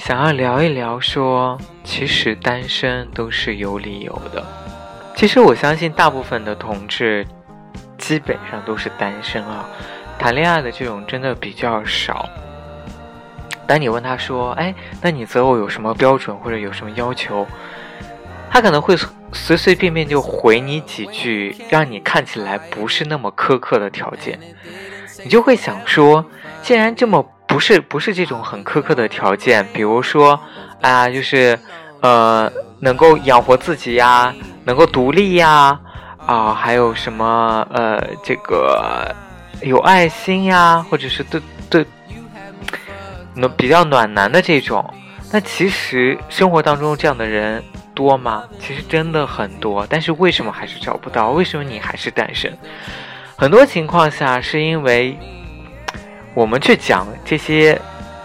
想要聊一聊，说其实单身都是有理由的。其实我相信大部分的同志基本上都是单身啊，谈恋爱的这种真的比较少。当你问他说：“哎，那你择偶有什么标准或者有什么要求？”他可能会随随便便就回你几句，让你看起来不是那么苛刻的条件，你就会想说，既然这么。不是不是这种很苛刻的条件，比如说啊，就是呃，能够养活自己呀，能够独立呀，啊，还有什么呃，这个有爱心呀，或者是对对，暖比较暖男的这种。那其实生活当中这样的人多吗？其实真的很多，但是为什么还是找不到？为什么你还是单身？很多情况下是因为。我们去讲这些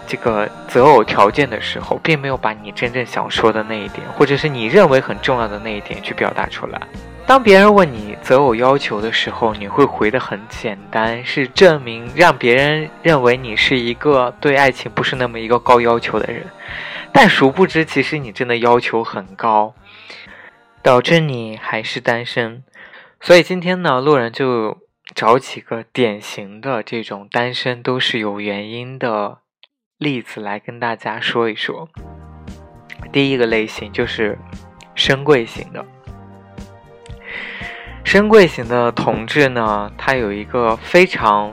这个择偶条件的时候，并没有把你真正想说的那一点，或者是你认为很重要的那一点去表达出来。当别人问你择偶要求的时候，你会回的很简单，是证明让别人认为你是一个对爱情不是那么一个高要求的人。但殊不知，其实你真的要求很高，导致你还是单身。所以今天呢，路人就。找几个典型的这种单身都是有原因的例子来跟大家说一说。第一个类型就是深贵型的，深贵型的同志呢，他有一个非常，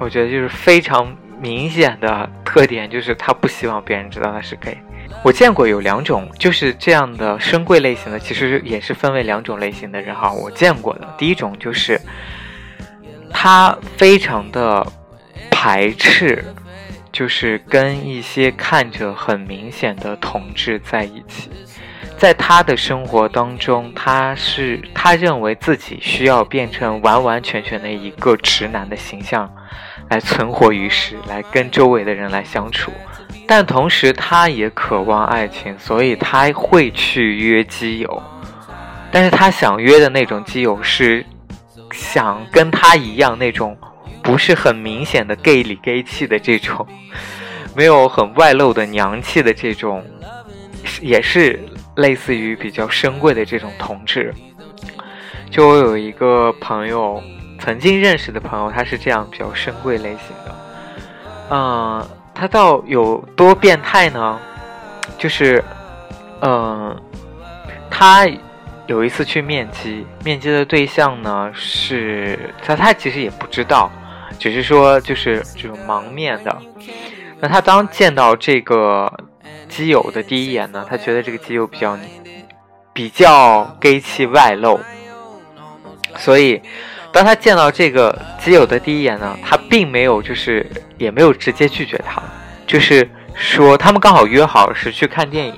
我觉得就是非常明显的特点，就是他不希望别人知道他是 gay。我见过有两种，就是这样的深贵类型的，其实也是分为两种类型的人哈。我见过的第一种就是。他非常的排斥，就是跟一些看着很明显的同志在一起。在他的生活当中，他是他认为自己需要变成完完全全的一个直男的形象，来存活于世，来跟周围的人来相处。但同时，他也渴望爱情，所以他会去约基友。但是他想约的那种基友是。想跟他一样那种不是很明显的 gay 里 gay 气的这种，没有很外露的娘气的这种，也是类似于比较深贵的这种同志。就我有一个朋友，曾经认识的朋友，他是这样比较深贵类型的。嗯，他到有多变态呢？就是，嗯，他。有一次去面基，面基的对象呢是他，他其实也不知道，只是说就是这种盲面的。那他当见到这个基友的第一眼呢，他觉得这个基友比较比较 gay 气外露，所以当他见到这个基友的第一眼呢，他并没有就是也没有直接拒绝他，就是说他们刚好约好是去看电影。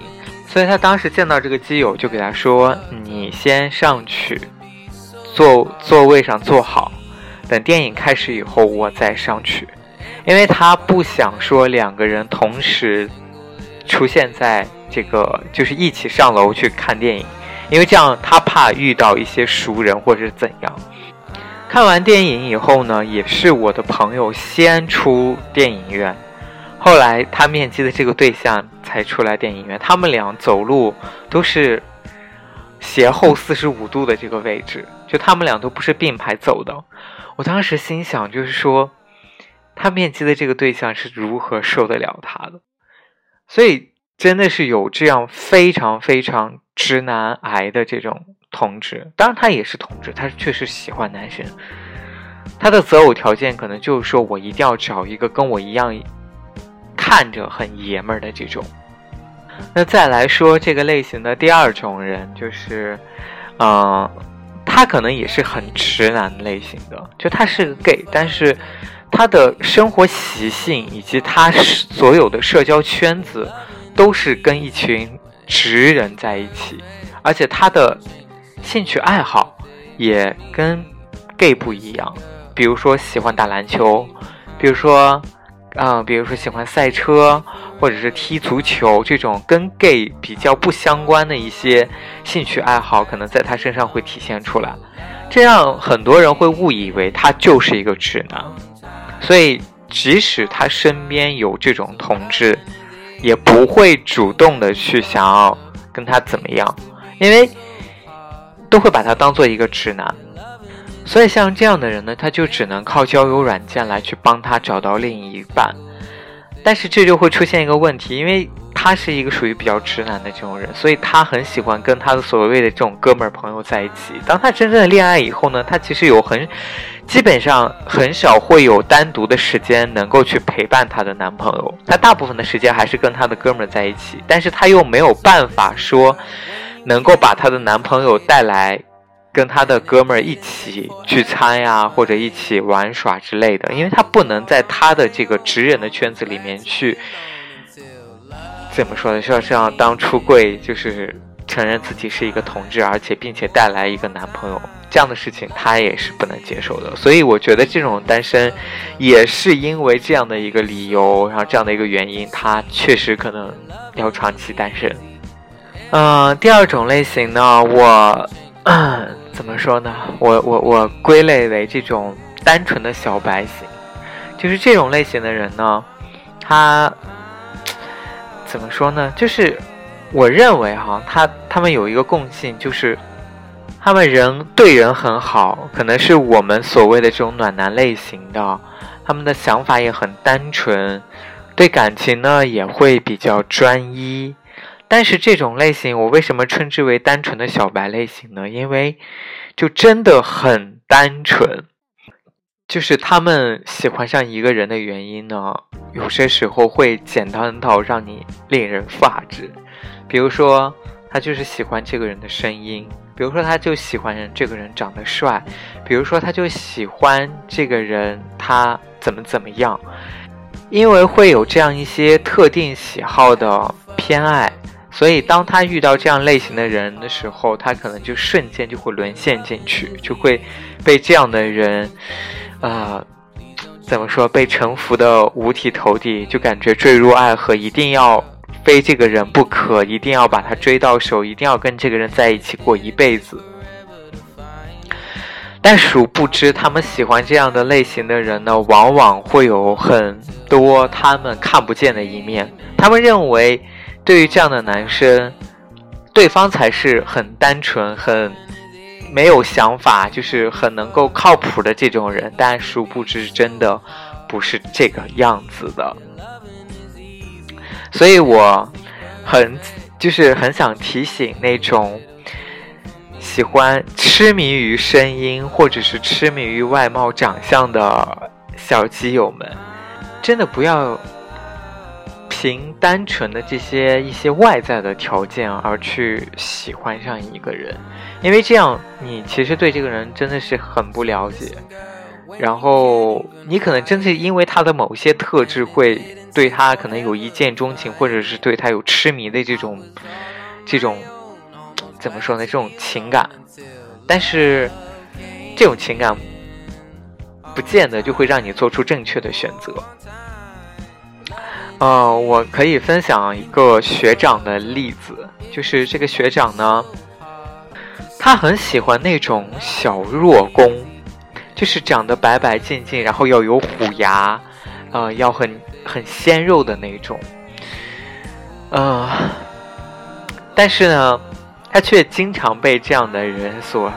所以他当时见到这个基友，就给他说：“你先上去，坐座位上坐好，等电影开始以后我再上去。”因为他不想说两个人同时出现在这个，就是一起上楼去看电影，因为这样他怕遇到一些熟人或者怎样。看完电影以后呢，也是我的朋友先出电影院。后来他面基的这个对象才出来电影院，他们俩走路都是斜后四十五度的这个位置，就他们俩都不是并排走的。我当时心想，就是说他面基的这个对象是如何受得了他的？所以真的是有这样非常非常直男癌的这种同志，当然他也是同志，他确实喜欢男生。他的择偶条件可能就是说我一定要找一个跟我一样。看着很爷们儿的这种，那再来说这个类型的第二种人，就是，嗯，他可能也是很直男类型的，就他是个 gay，但是他的生活习性以及他所有的社交圈子都是跟一群直人在一起，而且他的兴趣爱好也跟 gay 不一样，比如说喜欢打篮球，比如说，啊，比如说喜欢赛车。或者是踢足球这种跟 gay 比较不相关的一些兴趣爱好，可能在他身上会体现出来，这样很多人会误以为他就是一个直男，所以即使他身边有这种同志，也不会主动的去想要跟他怎么样，因为都会把他当做一个直男，所以像这样的人呢，他就只能靠交友软件来去帮他找到另一半。但是这就会出现一个问题，因为他是一个属于比较直男的这种人，所以他很喜欢跟他的所谓的这种哥们儿朋友在一起。当他真正的恋爱以后呢，他其实有很，基本上很少会有单独的时间能够去陪伴他的男朋友，他大部分的时间还是跟他的哥们儿在一起，但是他又没有办法说，能够把他的男朋友带来。跟他的哥们儿一起聚餐呀，或者一起玩耍之类的，因为他不能在他的这个直人的圈子里面去，怎么说呢？像这样当出柜，就是承认自己是一个同志，而且并且带来一个男朋友这样的事情，他也是不能接受的。所以我觉得这种单身，也是因为这样的一个理由，然后这样的一个原因，他确实可能要长期单身。嗯，第二种类型呢，我。怎么说呢？我我我归类为这种单纯的小白型，就是这种类型的人呢，他怎么说呢？就是我认为哈，他他们有一个共性，就是他们人对人很好，可能是我们所谓的这种暖男类型的，他们的想法也很单纯，对感情呢也会比较专一。但是这种类型，我为什么称之为单纯的小白类型呢？因为，就真的很单纯，就是他们喜欢上一个人的原因呢，有些时候会简单到让你令人发指。比如说，他就是喜欢这个人的声音；，比如说，他就喜欢这个人长得帅；，比如说，他就喜欢这个人他怎么怎么样，因为会有这样一些特定喜好的偏爱。所以，当他遇到这样类型的人的时候，他可能就瞬间就会沦陷进去，就会被这样的人，呃，怎么说，被臣服的五体投地，就感觉坠入爱河，一定要非这个人不可，一定要把他追到手，一定要跟这个人在一起过一辈子。但殊不知，他们喜欢这样的类型的人呢，往往会有很多他们看不见的一面。他们认为。对于这样的男生，对方才是很单纯、很没有想法，就是很能够靠谱的这种人。但殊不知，真的不是这个样子的。所以我很就是很想提醒那种喜欢痴迷于声音或者是痴迷于外貌长相的小基友们，真的不要。凭单纯的这些一些外在的条件而去喜欢上一个人，因为这样你其实对这个人真的是很不了解，然后你可能真是因为他的某些特质会对他可能有一见钟情，或者是对他有痴迷的这种这种怎么说呢？这种情感，但是这种情感不见得就会让你做出正确的选择。呃，我可以分享一个学长的例子，就是这个学长呢，他很喜欢那种小弱攻，就是长得白白净净，然后要有虎牙，呃，要很很鲜肉的那种，呃，但是呢，他却经常被这样的人所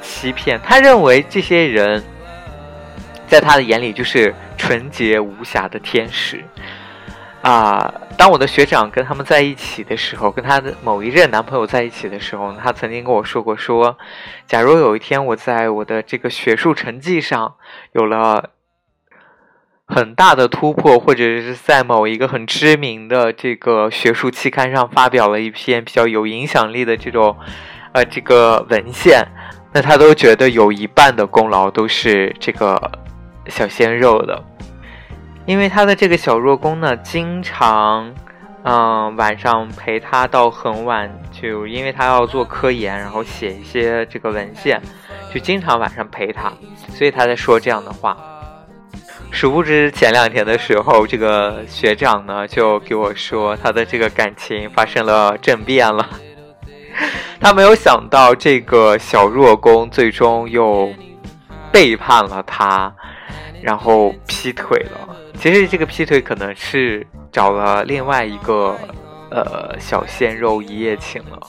欺骗，他认为这些人在他的眼里就是纯洁无瑕的天使。啊，当我的学长跟他们在一起的时候，跟他的某一任男朋友在一起的时候，他曾经跟我说过：说，假如有一天我在我的这个学术成绩上有了很大的突破，或者是在某一个很知名的这个学术期刊上发表了一篇比较有影响力的这种呃这个文献，那他都觉得有一半的功劳都是这个小鲜肉的，因为他的这个小若宫呢，经常嗯晚上陪他到很晚，就因为他要做科研，然后写一些这个文献，就经常晚上陪他，所以他在说这样的话。殊不知前两天的时候，这个学长呢就给我说，他的这个感情发生了政变了。他没有想到，这个小若宫最终又背叛了他，然后劈腿了。其实这个劈腿可能是找了另外一个呃小鲜肉一夜情了。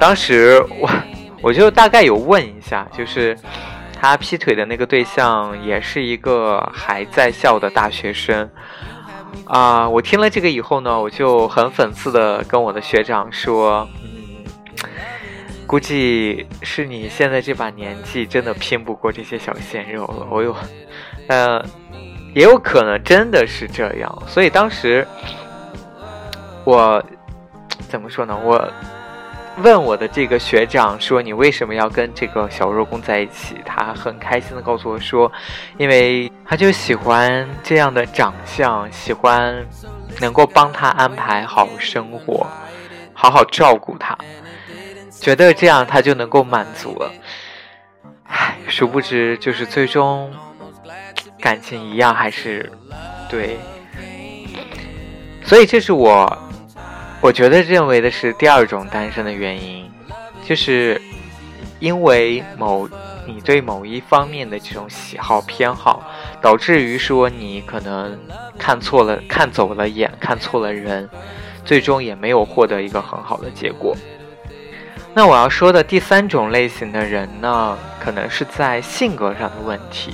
当时我 我就大概有问一下，就是他劈腿的那个对象也是一个还在校的大学生啊。我听了这个以后呢，我就很讽刺的跟我的学长说。嗯估计是你现在这把年纪真的拼不过这些小鲜肉了。我有，呃，也有可能真的是这样。所以当时我怎么说呢？我问我的这个学长说：“你为什么要跟这个小若宫在一起？”他很开心的告诉我说：“因为他就喜欢这样的长相，喜欢能够帮他安排好生活，好好照顾他。”觉得这样他就能够满足了，唉，殊不知就是最终感情一样还是对，所以这是我我觉得认为的是第二种单身的原因，就是因为某你对某一方面的这种喜好偏好，导致于说你可能看错了看走了眼看错了人，最终也没有获得一个很好的结果。那我要说的第三种类型的人呢，可能是在性格上的问题。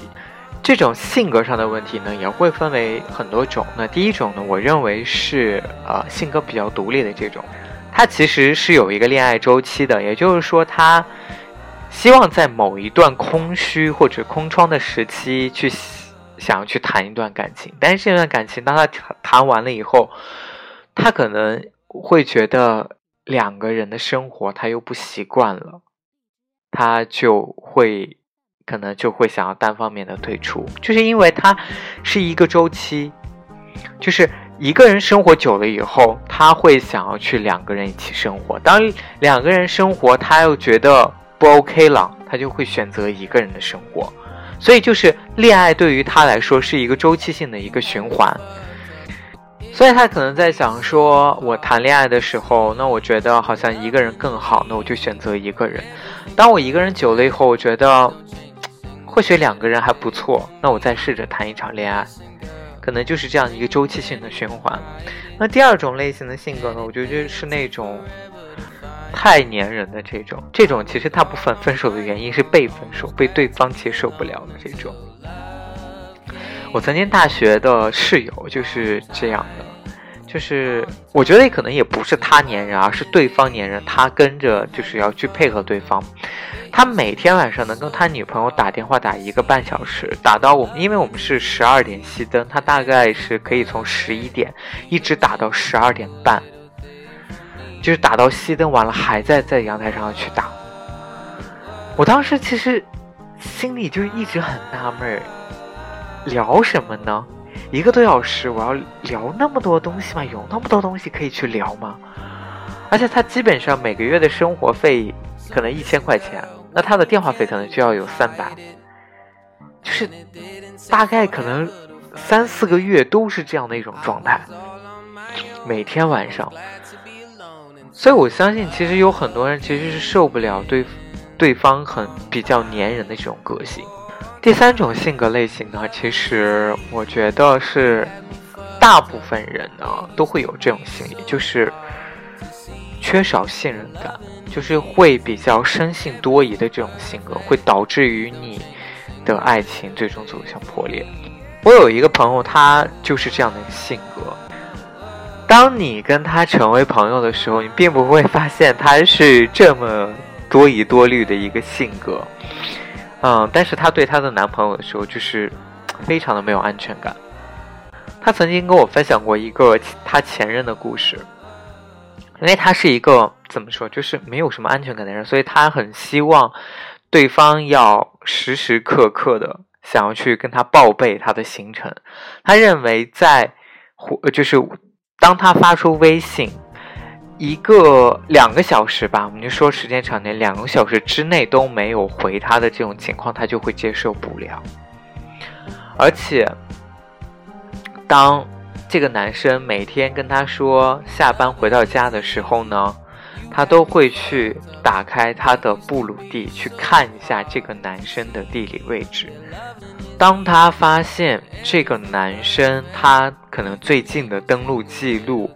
这种性格上的问题呢，也会分为很多种。那第一种呢，我认为是呃性格比较独立的这种，他其实是有一个恋爱周期的，也就是说，他希望在某一段空虚或者空窗的时期去想要去谈一段感情，但是这段感情当他谈完了以后，他可能会觉得。两个人的生活他又不习惯了，他就会可能就会想要单方面的退出，就是因为他是一个周期，就是一个人生活久了以后，他会想要去两个人一起生活。当两个人生活他又觉得不 OK 了，他就会选择一个人的生活。所以就是恋爱对于他来说是一个周期性的一个循环。所以他可能在想说，我谈恋爱的时候，那我觉得好像一个人更好，那我就选择一个人。当我一个人久了以后，我觉得或许两个人还不错，那我再试着谈一场恋爱，可能就是这样一个周期性的循环。那第二种类型的性格呢，我觉得就是那种太粘人的这种，这种其实大部分分手的原因是被分手，被对方接受不了的这种。我曾经大学的室友就是这样的，就是我觉得可能也不是他粘人，而是对方粘人，他跟着就是要去配合对方。他每天晚上能跟他女朋友打电话打一个半小时，打到我们，因为我们是十二点熄灯，他大概是可以从十一点一直打到十二点半，就是打到熄灯完了还在在阳台上去打。我当时其实心里就一直很纳闷。聊什么呢？一个多小时，我要聊那么多东西吗？有那么多东西可以去聊吗？而且他基本上每个月的生活费可能一千块钱，那他的电话费可能就要有三百，就是大概可能三四个月都是这样的一种状态，每天晚上。所以我相信，其实有很多人其实是受不了对对方很比较粘人的这种个性。第三种性格类型呢，其实我觉得是大部分人呢都会有这种心理，就是缺少信任感，就是会比较生性多疑的这种性格，会导致于你的爱情最终走向破裂。我有一个朋友，他就是这样的一个性格。当你跟他成为朋友的时候，你并不会发现他是这么多疑多虑的一个性格。嗯，但是她对她的男朋友的时候，就是非常的没有安全感。她曾经跟我分享过一个她前任的故事，因为她是一个怎么说，就是没有什么安全感的人，所以他很希望对方要时时刻刻的想要去跟他报备他的行程。他认为在就是当他发出微信一个两个小时吧，我们就说时间长点，两个小时之内都没有回他的这种情况，他就会接受不了。而且，当这个男生每天跟他说下班回到家的时候呢？他都会去打开他的布鲁地去看一下这个男生的地理位置。当他发现这个男生他可能最近的登录记录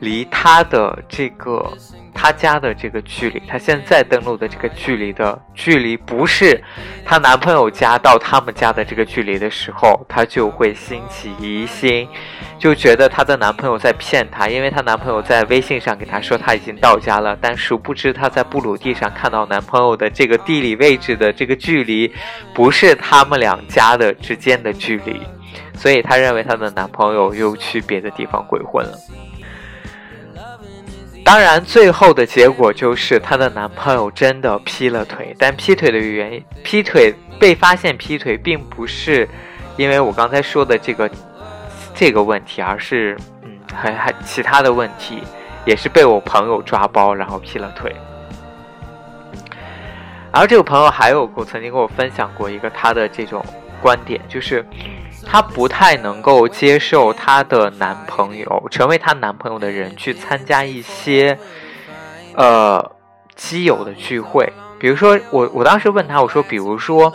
离他的这个。她家的这个距离，她现在登录的这个距离的距离，不是她男朋友家到他们家的这个距离的时候，她就会兴起疑心，就觉得她的男朋友在骗她，因为她男朋友在微信上给她说他已经到家了，但殊不知她在布鲁地上看到男朋友的这个地理位置的这个距离，不是他们两家的之间的距离，所以她认为她的男朋友又去别的地方鬼混了。当然，最后的结果就是她的男朋友真的劈了腿。但劈腿的原因，劈腿被发现劈腿，并不是因为我刚才说的这个这个问题，而是嗯，还还其他的问题，也是被我朋友抓包，然后劈了腿。然后这个朋友还有过曾经跟我分享过一个他的这种观点，就是。她不太能够接受她的男朋友成为她男朋友的人去参加一些，呃，基友的聚会。比如说，我我当时问她，我说，比如说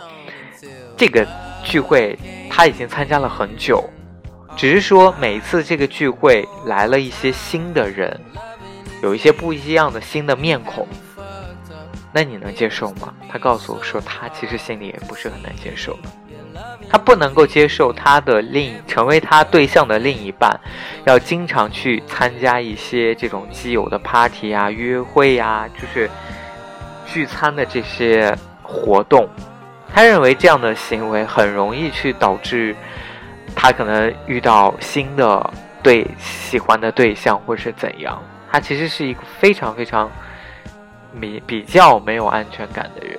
这个聚会她已经参加了很久，只是说每一次这个聚会来了一些新的人，有一些不一样的新的面孔，那你能接受吗？她告诉我说，她其实心里也不是很难接受。他不能够接受他的另成为他对象的另一半，要经常去参加一些这种基友的 party 啊、约会呀，就是聚餐的这些活动。他认为这样的行为很容易去导致他可能遇到新的对喜欢的对象，或是怎样。他其实是一个非常非常比比较没有安全感的人，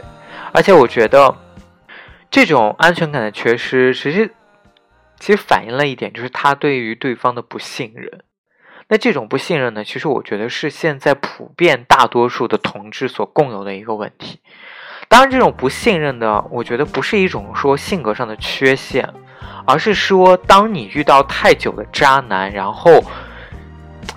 而且我觉得。这种安全感的缺失，其实其实反映了一点，就是他对于对方的不信任。那这种不信任呢，其实我觉得是现在普遍大多数的同志所共有的一个问题。当然，这种不信任的，我觉得不是一种说性格上的缺陷，而是说，当你遇到太久的渣男，然后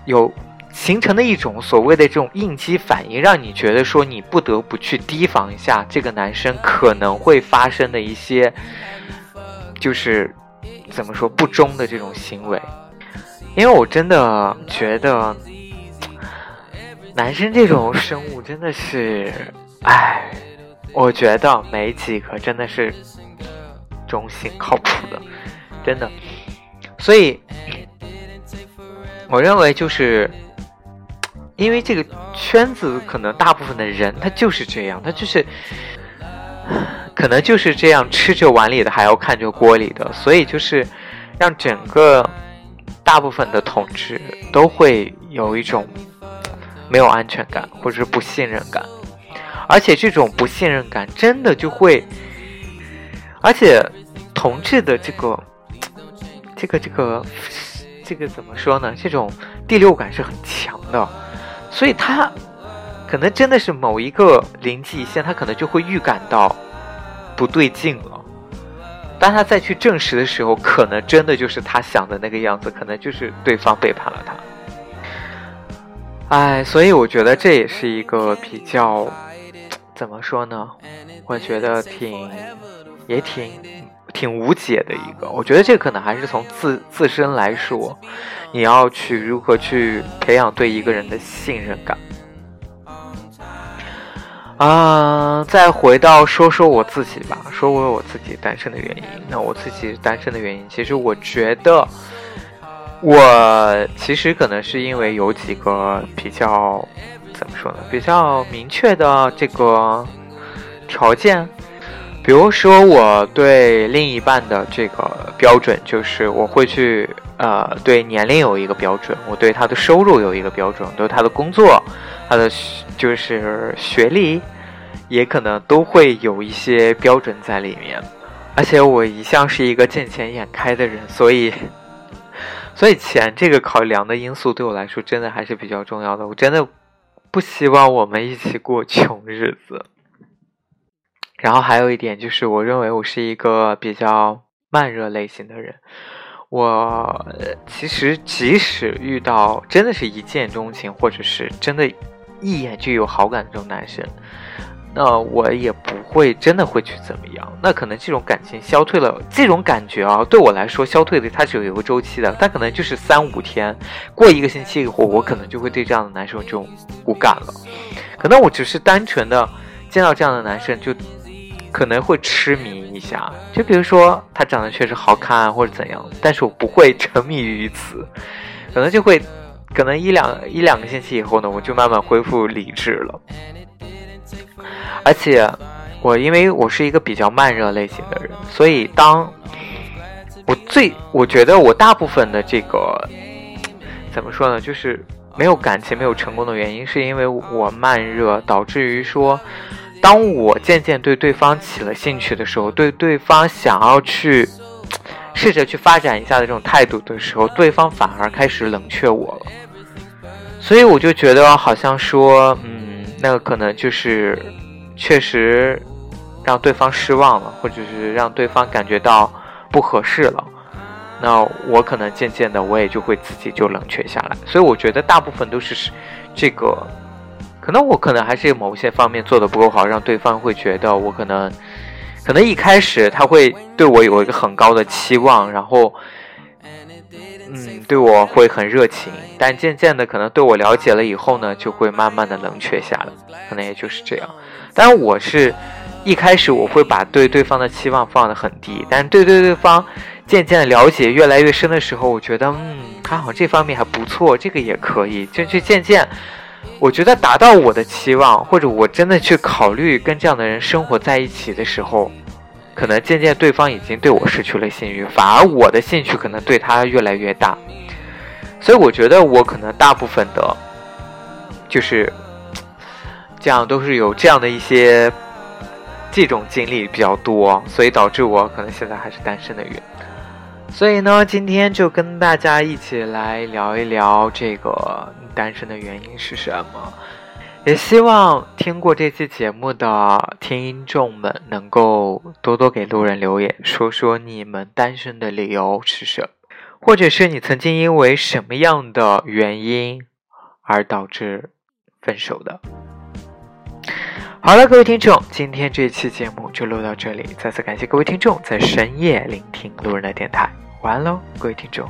有。形成的一种所谓的这种应激反应，让你觉得说你不得不去提防一下这个男生可能会发生的一些，就是怎么说不忠的这种行为。因为我真的觉得，男生这种生物真的是，唉，我觉得没几个真的是忠心靠谱的，真的。所以，我认为就是。因为这个圈子可能大部分的人他就是这样，他就是可能就是这样吃着碗里的还要看着锅里的，所以就是让整个大部分的同志都会有一种没有安全感或者是不信任感，而且这种不信任感真的就会，而且同志的这个这个这个这个怎么说呢？这种第六感是很强的。所以他可能真的是某一个临界线，他可能就会预感到不对劲了。当他再去证实的时候，可能真的就是他想的那个样子，可能就是对方背叛了他。哎，所以我觉得这也是一个比较怎么说呢？我觉得挺也挺挺无解的一个。我觉得这可能还是从自自身来说。你要去如何去培养对一个人的信任感啊？再回到说说我自己吧，说说我自己单身的原因。那我自己单身的原因，其实我觉得，我其实可能是因为有几个比较怎么说呢，比较明确的这个条件。比如说，我对另一半的这个标准，就是我会去呃，对年龄有一个标准，我对他的收入有一个标准，对他的工作，他的就是学历也可能都会有一些标准在里面。而且我一向是一个见钱眼开的人，所以，所以钱这个考量的因素对我来说真的还是比较重要的。我真的不希望我们一起过穷日子。然后还有一点就是，我认为我是一个比较慢热类型的人。我其实即使遇到真的是一见钟情，或者是真的一眼就有好感的这种男生。那我也不会真的会去怎么样，那可能这种感情消退了，这种感觉啊，对我来说消退的它是有一个周期的，它可能就是三五天，过一个星期以后，我可能就会对这样的男生这种无感了。可能我只是单纯的见到这样的男生就可能会痴迷一下，就比如说他长得确实好看或者怎样，但是我不会沉迷于此，可能就会，可能一两一两个星期以后呢，我就慢慢恢复理智了。而且，我因为我是一个比较慢热类型的人，所以当我最我觉得我大部分的这个怎么说呢，就是没有感情、没有成功的原因，是因为我慢热，导致于说，当我渐渐对对方起了兴趣的时候，对对方想要去试着去发展一下的这种态度的时候，对方反而开始冷却我了。所以我就觉得好像说，嗯，那个可能就是。确实让对方失望了，或者是让对方感觉到不合适了，那我可能渐渐的我也就会自己就冷却下来。所以我觉得大部分都是这个，可能我可能还是某些方面做的不够好，让对方会觉得我可能可能一开始他会对我有一个很高的期望，然后嗯对我会很热情，但渐渐的可能对我了解了以后呢，就会慢慢的冷却下来，可能也就是这样。但我是，一开始我会把对对方的期望放得很低，但对对对方渐渐的了解越来越深的时候，我觉得，嗯，他好像这方面还不错，这个也可以，就就渐渐，我觉得达到我的期望，或者我真的去考虑跟这样的人生活在一起的时候，可能渐渐对方已经对我失去了信誉，反而我的兴趣可能对他越来越大，所以我觉得我可能大部分的，就是。这样都是有这样的一些这种经历比较多，所以导致我可能现在还是单身的原因所以呢，今天就跟大家一起来聊一聊这个单身的原因是什么。也希望听过这期节目的听众们能够多多给路人留言，说说你们单身的理由是什么，或者是你曾经因为什么样的原因而导致分手的。好了，各位听众，今天这期节目就录到这里。再次感谢各位听众在深夜聆听路人的电台。晚安喽，各位听众。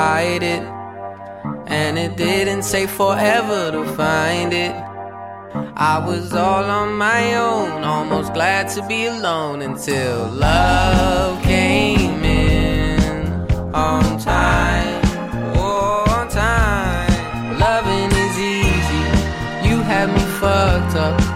Hide it. And it didn't take forever to find it. I was all on my own, almost glad to be alone until love came in on time. Oh, on time. Loving is easy. You had me fucked up.